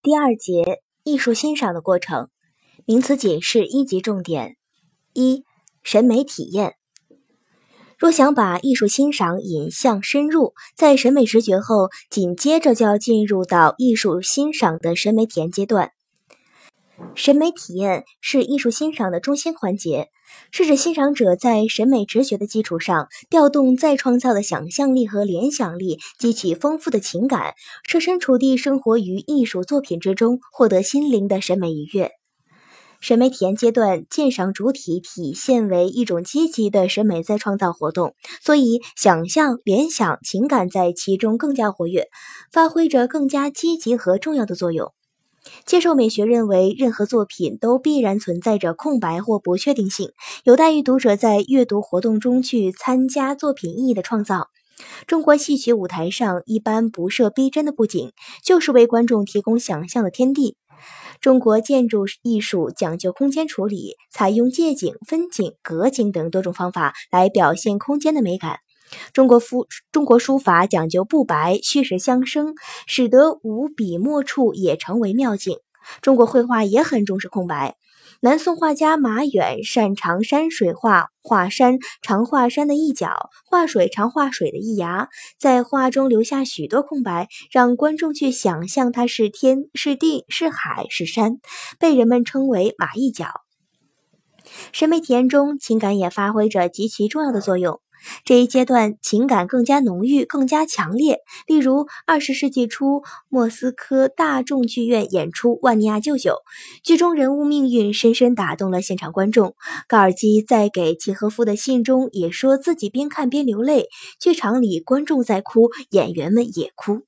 第二节艺术欣赏的过程，名词解释一级重点：一、审美体验。若想把艺术欣赏引向深入，在审美直觉后，紧接着就要进入到艺术欣赏的审美体验阶段。审美体验是艺术欣赏的中心环节，是指欣赏者在审美直觉的基础上，调动再创造的想象力和联想力，激起丰富的情感，设身处地生活于艺术作品之中，获得心灵的审美愉悦。审美体验阶段，鉴赏主体体现为一种积极的审美再创造活动，所以想象、联想、情感在其中更加活跃，发挥着更加积极和重要的作用。接受美学认为，任何作品都必然存在着空白或不确定性，有待于读者在阅读活动中去参加作品意义的创造。中国戏曲舞台上一般不设逼真的布景，就是为观众提供想象的天地。中国建筑艺术讲究空间处理，采用借景、分景、隔景等多种方法来表现空间的美感。中国书中国书法讲究不白，虚实相生，使得无笔墨处也成为妙境。中国绘画也很重视空白。南宋画家马远擅长山水画，画山常画山的一角，画水常画水的一崖，在画中留下许多空白，让观众去想象它是天是地是海是山，被人们称为马一角。审美体验中，情感也发挥着极其重要的作用。这一阶段情感更加浓郁、更加强烈。例如，二十世纪初莫斯科大众剧院演出《万尼亚舅舅》，剧中人物命运深深打动了现场观众。高尔基在给契诃夫的信中也说自己边看边流泪。剧场里观众在哭，演员们也哭。